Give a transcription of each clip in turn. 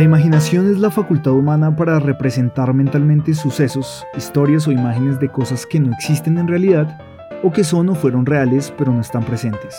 La imaginación es la facultad humana para representar mentalmente sucesos, historias o imágenes de cosas que no existen en realidad o que son o fueron reales pero no están presentes.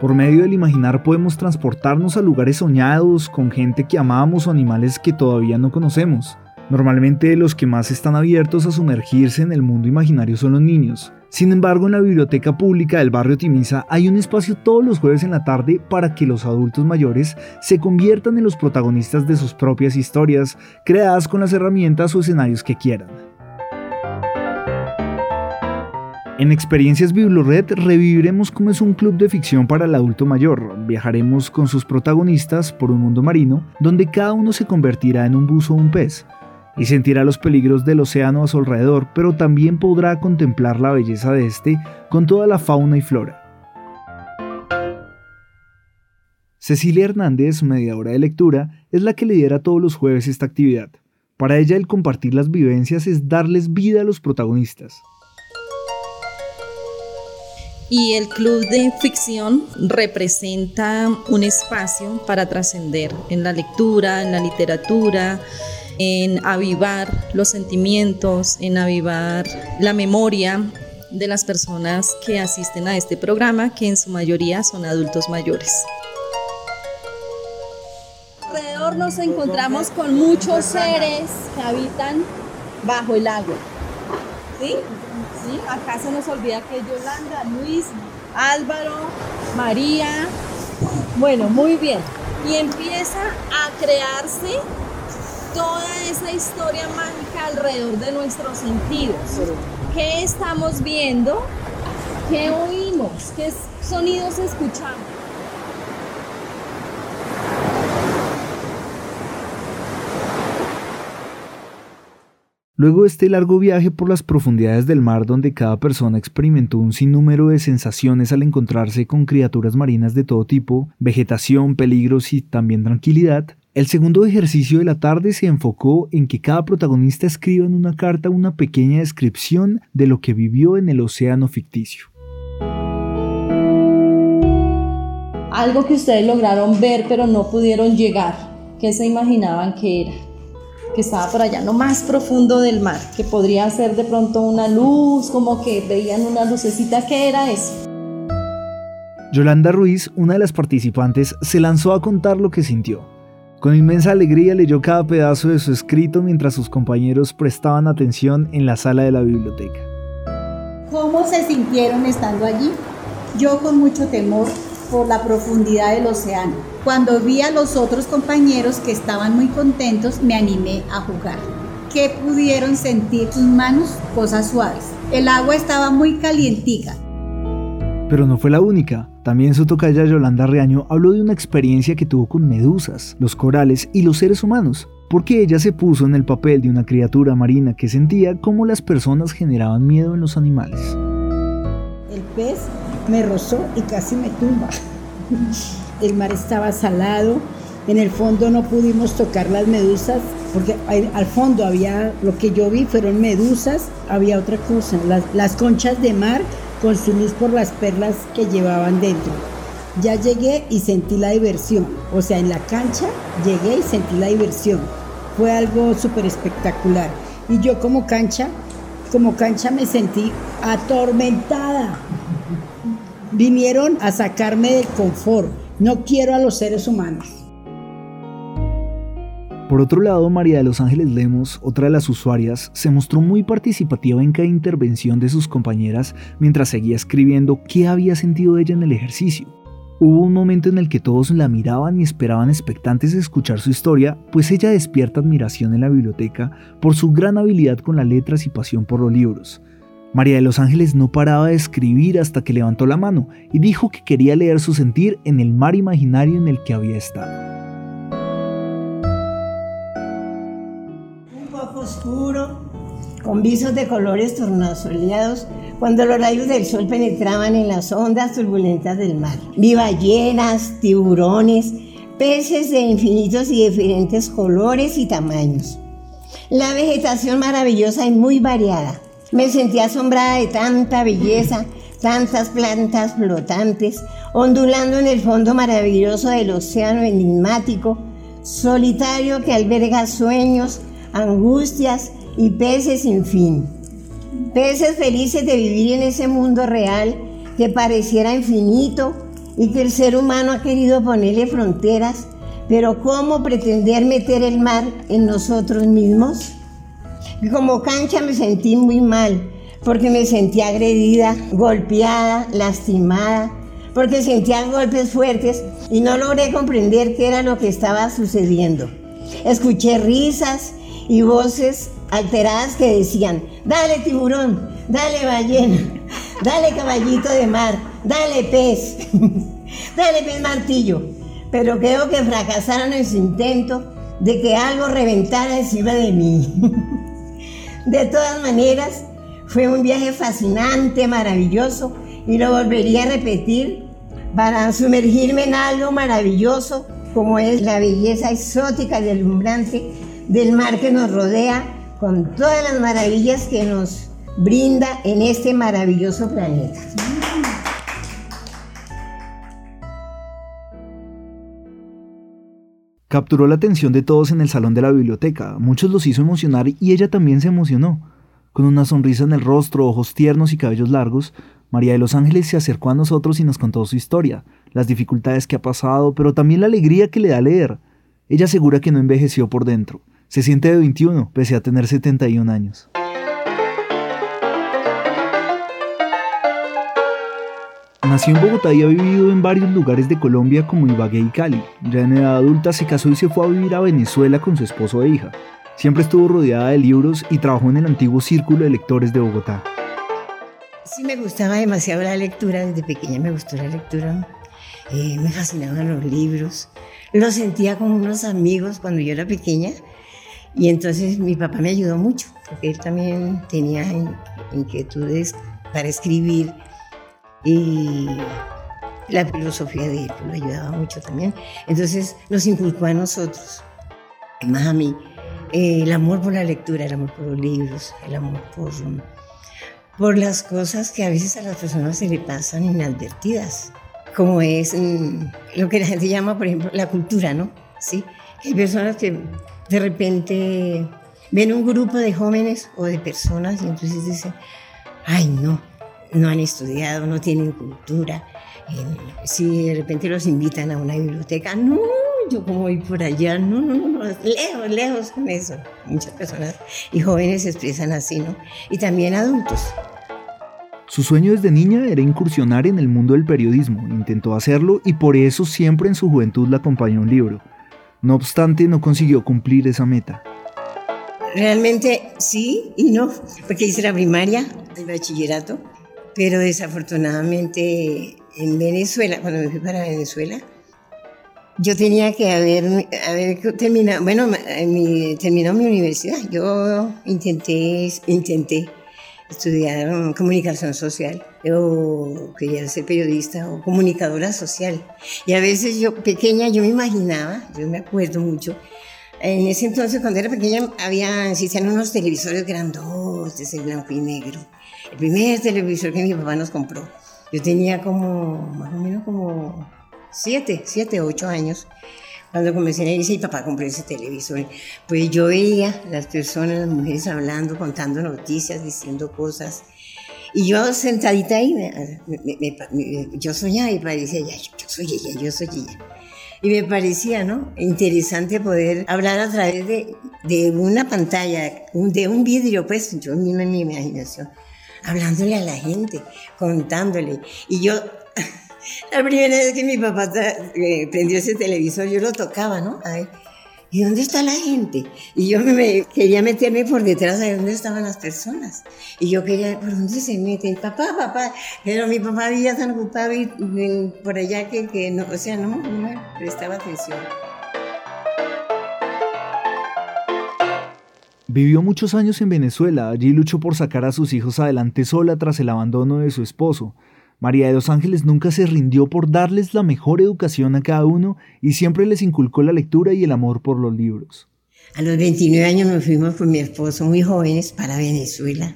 Por medio del imaginar podemos transportarnos a lugares soñados con gente que amamos o animales que todavía no conocemos. Normalmente los que más están abiertos a sumergirse en el mundo imaginario son los niños. Sin embargo, en la biblioteca pública del barrio Timisa hay un espacio todos los jueves en la tarde para que los adultos mayores se conviertan en los protagonistas de sus propias historias, creadas con las herramientas o escenarios que quieran. En Experiencias Biblored reviviremos cómo es un club de ficción para el adulto mayor. Viajaremos con sus protagonistas por un mundo marino donde cada uno se convertirá en un buzo o un pez y sentirá los peligros del océano a su alrededor, pero también podrá contemplar la belleza de este con toda la fauna y flora. Cecilia Hernández, mediadora de lectura, es la que lidera todos los jueves esta actividad. Para ella el compartir las vivencias es darles vida a los protagonistas y el club de ficción representa un espacio para trascender en la lectura, en la literatura, en avivar los sentimientos, en avivar la memoria de las personas que asisten a este programa, que en su mayoría son adultos mayores. Alrededor nos encontramos con muchos seres que habitan bajo el agua. ¿Sí? Acá se nos olvida que Yolanda, Luis, Álvaro, María. Bueno, muy bien. Y empieza a crearse toda esa historia mágica alrededor de nuestros sentidos. ¿Qué estamos viendo? ¿Qué oímos? ¿Qué sonidos escuchamos? Luego de este largo viaje por las profundidades del mar donde cada persona experimentó un sinnúmero de sensaciones al encontrarse con criaturas marinas de todo tipo, vegetación, peligros y también tranquilidad, el segundo ejercicio de la tarde se enfocó en que cada protagonista escriba en una carta una pequeña descripción de lo que vivió en el océano ficticio. Algo que ustedes lograron ver pero no pudieron llegar. ¿Qué se imaginaban que era? que estaba por allá, no más profundo del mar, que podría ser de pronto una luz, como que veían una lucecita, ¿qué era eso? Yolanda Ruiz, una de las participantes, se lanzó a contar lo que sintió. Con inmensa alegría leyó cada pedazo de su escrito mientras sus compañeros prestaban atención en la sala de la biblioteca. ¿Cómo se sintieron estando allí? Yo con mucho temor por la profundidad del océano. Cuando vi a los otros compañeros que estaban muy contentos, me animé a jugar. ¿Qué pudieron sentir sus manos? Cosas suaves. El agua estaba muy calientica. Pero no fue la única. También su tocaya Yolanda Reaño habló de una experiencia que tuvo con medusas, los corales y los seres humanos, porque ella se puso en el papel de una criatura marina que sentía cómo las personas generaban miedo en los animales. El pez me rozó y casi me tumba. El mar estaba salado, en el fondo no pudimos tocar las medusas, porque al fondo había, lo que yo vi fueron medusas, había otra cosa, las, las conchas de mar con su luz por las perlas que llevaban dentro. Ya llegué y sentí la diversión, o sea, en la cancha llegué y sentí la diversión. Fue algo súper espectacular. Y yo como cancha, como cancha me sentí atormentada, Vinieron a sacarme del confort. No quiero a los seres humanos. Por otro lado, María de los Ángeles Lemos, otra de las usuarias, se mostró muy participativa en cada intervención de sus compañeras mientras seguía escribiendo qué había sentido ella en el ejercicio. Hubo un momento en el que todos la miraban y esperaban expectantes de escuchar su historia, pues ella despierta admiración en la biblioteca por su gran habilidad con las letras y pasión por los libros. María de los Ángeles no paraba de escribir hasta que levantó la mano y dijo que quería leer su sentir en el mar imaginario en el que había estado. Oscuro, con visos de colores tornasoleados, cuando los rayos del sol penetraban en las ondas turbulentas del mar. Vi ballenas, tiburones, peces de infinitos y diferentes colores y tamaños. La vegetación maravillosa y muy variada me sentí asombrada de tanta belleza, tantas plantas flotantes, ondulando en el fondo maravilloso del océano enigmático, solitario que alberga sueños, angustias y peces sin fin. Peces felices de vivir en ese mundo real que pareciera infinito y que el ser humano ha querido ponerle fronteras, pero ¿cómo pretender meter el mar en nosotros mismos? Como cancha me sentí muy mal, porque me sentí agredida, golpeada, lastimada, porque sentía golpes fuertes y no logré comprender qué era lo que estaba sucediendo. Escuché risas y voces alteradas que decían, dale tiburón, dale ballena, dale caballito de mar, dale pez, dale pez martillo. Pero creo que fracasaron en su intento de que algo reventara encima de mí. De todas maneras, fue un viaje fascinante, maravilloso, y lo volvería a repetir para sumergirme en algo maravilloso como es la belleza exótica y deslumbrante del mar que nos rodea, con todas las maravillas que nos brinda en este maravilloso planeta. Capturó la atención de todos en el salón de la biblioteca, muchos los hizo emocionar y ella también se emocionó. Con una sonrisa en el rostro, ojos tiernos y cabellos largos, María de los Ángeles se acercó a nosotros y nos contó su historia, las dificultades que ha pasado, pero también la alegría que le da leer. Ella asegura que no envejeció por dentro. Se siente de 21, pese a tener 71 años. Nació en Bogotá y ha vivido en varios lugares de Colombia como Ibagué y Cali. Ya en edad adulta se casó y se fue a vivir a Venezuela con su esposo e hija. Siempre estuvo rodeada de libros y trabajó en el antiguo Círculo de Lectores de Bogotá. Sí, me gustaba demasiado la lectura, desde pequeña me gustó la lectura, eh, me fascinaban los libros, los sentía como unos amigos cuando yo era pequeña y entonces mi papá me ayudó mucho, porque él también tenía inquietudes para escribir y la filosofía de él lo ayudaba mucho también. Entonces nos inculcó a nosotros, más a mí, eh, el amor por la lectura, el amor por los libros, el amor por, por las cosas que a veces a las personas se le pasan inadvertidas, como es mm, lo que la gente llama, por ejemplo, la cultura, ¿no? Sí, hay personas que de repente ven un grupo de jóvenes o de personas y entonces dicen, ay, no, no han estudiado, no tienen cultura. si de repente los invitan a una biblioteca, no, yo como voy por allá, no, no, no, lejos, lejos con eso. Muchas personas y jóvenes se expresan así, ¿no? Y también adultos. Su sueño desde niña era incursionar en el mundo del periodismo, intentó hacerlo y por eso siempre en su juventud la acompañó un libro. No obstante, no consiguió cumplir esa meta. Realmente sí y no, porque hice la primaria, el bachillerato, pero desafortunadamente en Venezuela, cuando me fui para Venezuela, yo tenía que haber, terminado, bueno, mi, terminó mi universidad. Yo intenté, intenté estudiar comunicación social. Yo quería ser periodista o comunicadora social. Y a veces yo, pequeña, yo me imaginaba, yo me acuerdo mucho, en ese entonces, cuando era pequeña, había, existían unos televisores grandotes en blanco y negro el primer televisor que mi papá nos compró. Yo tenía como, más o menos como siete, siete, ocho años. Cuando comencé a decir, papá compré ese televisor, pues yo veía las personas, las mujeres hablando, contando noticias, diciendo cosas. Y yo sentadita ahí, yo soñaba y parecía, yo soy ella, yo soy ella. Y me parecía, ¿no? Interesante poder hablar a través de, de una pantalla, de un vidrio, pues, yo misma en mi imaginación hablándole a la gente, contándole. Y yo, la primera vez que mi papá eh, prendió ese televisor, yo lo tocaba, ¿no? Ay, ¿y dónde está la gente? Y yo me, quería meterme por detrás de dónde estaban las personas. Y yo quería, ¿por dónde se meten? Papá, papá. Pero mi papá había tan ocupado y, por allá que, que no, o sea, no, no me prestaba atención. Vivió muchos años en Venezuela, allí luchó por sacar a sus hijos adelante sola tras el abandono de su esposo. María de los Ángeles nunca se rindió por darles la mejor educación a cada uno y siempre les inculcó la lectura y el amor por los libros. A los 29 años nos fuimos con mi esposo muy jóvenes para Venezuela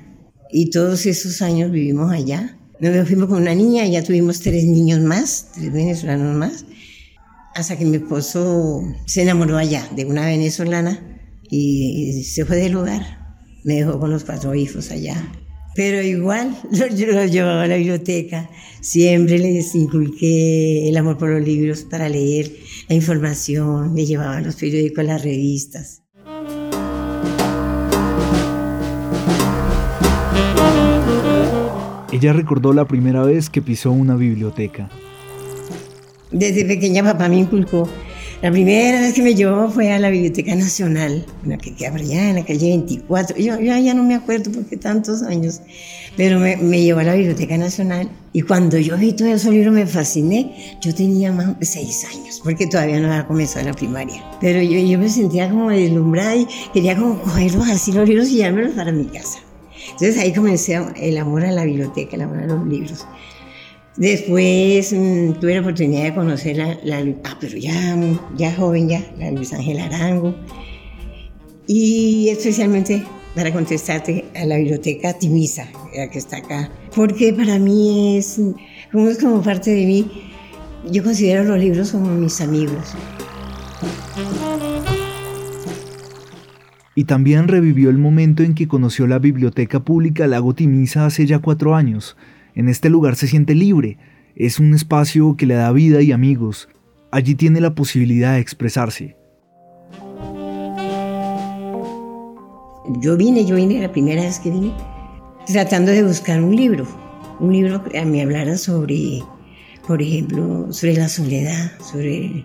y todos esos años vivimos allá. Nos fuimos con una niña, ya tuvimos tres niños más, tres venezolanos más. hasta que mi esposo se enamoró allá de una venezolana y se fue del lugar. Me dejó con los cuatro hijos allá. Pero igual yo los llevaba a la biblioteca. Siempre les inculqué el amor por los libros para leer la información. Le llevaba los periódicos, las revistas. Ella recordó la primera vez que pisó una biblioteca. Desde pequeña papá me inculcó la primera vez que me llevó fue a la Biblioteca Nacional, la que queda allá en la calle 24. Yo, ya no me acuerdo porque tantos años, pero me, me, llevó a la Biblioteca Nacional y cuando yo vi todos esos libros me fasciné. Yo tenía más de seis años porque todavía no había comenzado la primaria. Pero yo, yo me sentía como deslumbrada y quería como cogerlos así los libros y llevármelos para mi casa. Entonces ahí comencé el amor a la biblioteca, el amor a los libros. Después mm, tuve la oportunidad de conocer la, la, ah, pero ya, ya joven ya, la Luis Ángel Arango. Y especialmente para contestarte a la biblioteca Timisa, la que está acá. Porque para mí es como, es como parte de mí. Yo considero los libros como mis amigos. Y también revivió el momento en que conoció la Biblioteca Pública Lago Timisa hace ya cuatro años en este lugar se siente libre, es un espacio que le da vida y amigos. Allí tiene la posibilidad de expresarse. Yo vine, yo vine la primera vez que vine, tratando de buscar un libro, un libro que a mí hablara sobre, por ejemplo, sobre la soledad, sobre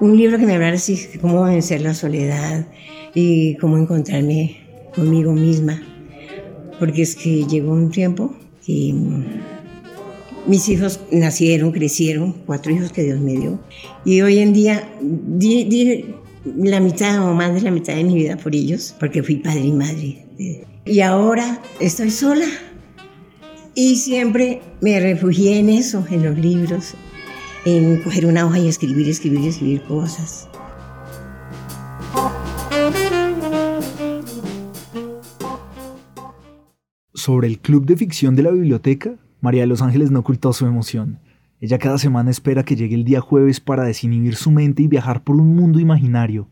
un libro que me hablara así, cómo vencer la soledad y cómo encontrarme conmigo misma, porque es que llegó un tiempo que mis hijos nacieron, crecieron, cuatro hijos que Dios me dio. Y hoy en día di, la mitad o más de la mitad de mi vida por ellos, porque fui padre y madre. Y ahora estoy sola. Y siempre me refugié en eso, en los libros, en coger una hoja y escribir, escribir, escribir cosas. Sobre el club de ficción de la biblioteca, María de los Ángeles no ocultó su emoción. Ella cada semana espera que llegue el día jueves para desinhibir su mente y viajar por un mundo imaginario.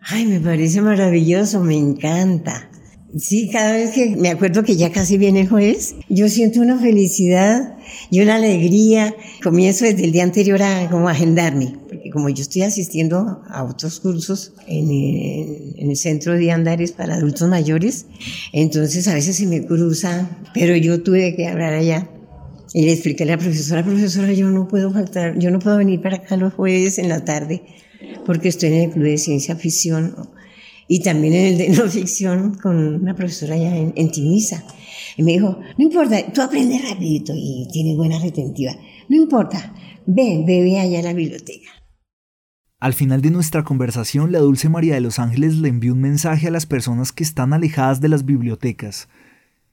Ay, me parece maravilloso, me encanta. Sí, cada vez que me acuerdo que ya casi viene jueves, yo siento una felicidad y una alegría. Comienzo desde el día anterior a como agendarme, como yo estoy asistiendo a otros cursos en el, centro de andares para adultos mayores, entonces a veces se me cruza, pero yo tuve que hablar allá. Y le expliqué a la profesora, profesora, yo no puedo faltar, yo no puedo venir para acá los jueves en la tarde, porque estoy en el club de ciencia ficción y también en el de no ficción con una profesora allá en, en Timisa. Y me dijo, no importa, tú aprendes rapidito y tienes buena retentiva. No importa, ven, bebe allá a la biblioteca. Al final de nuestra conversación, la Dulce María de los Ángeles le envió un mensaje a las personas que están alejadas de las bibliotecas.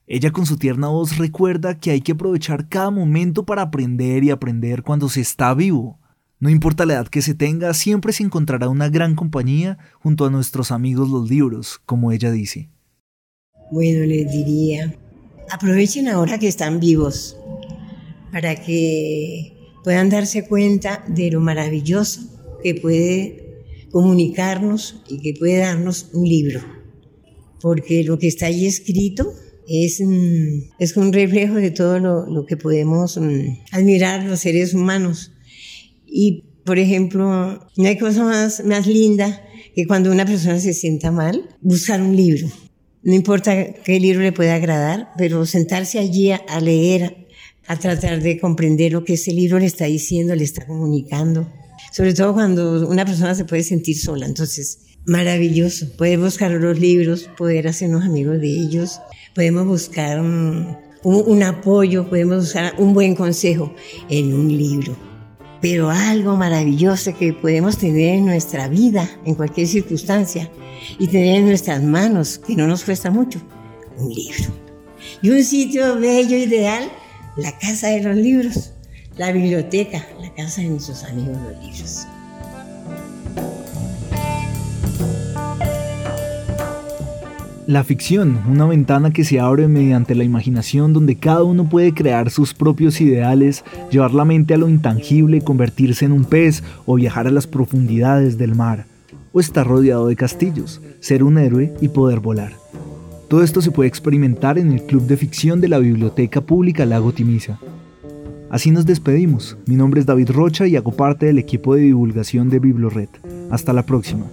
Ella con su tierna voz recuerda que hay que aprovechar cada momento para aprender y aprender cuando se está vivo. No importa la edad que se tenga, siempre se encontrará una gran compañía junto a nuestros amigos los libros, como ella dice. Bueno, les diría, aprovechen ahora que están vivos para que puedan darse cuenta de lo maravilloso que puede comunicarnos y que puede darnos un libro. Porque lo que está ahí escrito es, mm, es un reflejo de todo lo, lo que podemos mm, admirar los seres humanos y, por ejemplo, no hay cosa más, más linda que cuando una persona se sienta mal, buscar un libro. No importa qué libro le pueda agradar, pero sentarse allí a, leer, a tratar de comprender lo que ese libro le está diciendo, le está comunicando. Sobre todo cuando una persona se puede sentir sola. Entonces, maravilloso. Poder buscar los libros, poder hacernos amigos de ellos. Podemos buscar un, apoyo, podemos buscar un buen consejo en un libro pero algo maravilloso que podemos tener en nuestra vida, en cualquier circunstancia, y tener en nuestras manos, que no nos cuesta mucho, un libro. Y un sitio bello, ideal, la casa de los libros, la biblioteca, la casa de nuestros amigos los libros. La ficción, una ventana que se abre mediante la imaginación donde cada uno puede crear sus propios ideales, llevar la mente a lo intangible, convertirse en un pez o viajar a las profundidades del mar, o estar rodeado de castillos, ser un héroe y poder volar. Todo esto se puede experimentar en el Club de Ficción de la Biblioteca Pública Lago Timisa. Así nos despedimos. Mi nombre es David Rocha y hago parte del equipo de divulgación de Biblored. Hasta la próxima.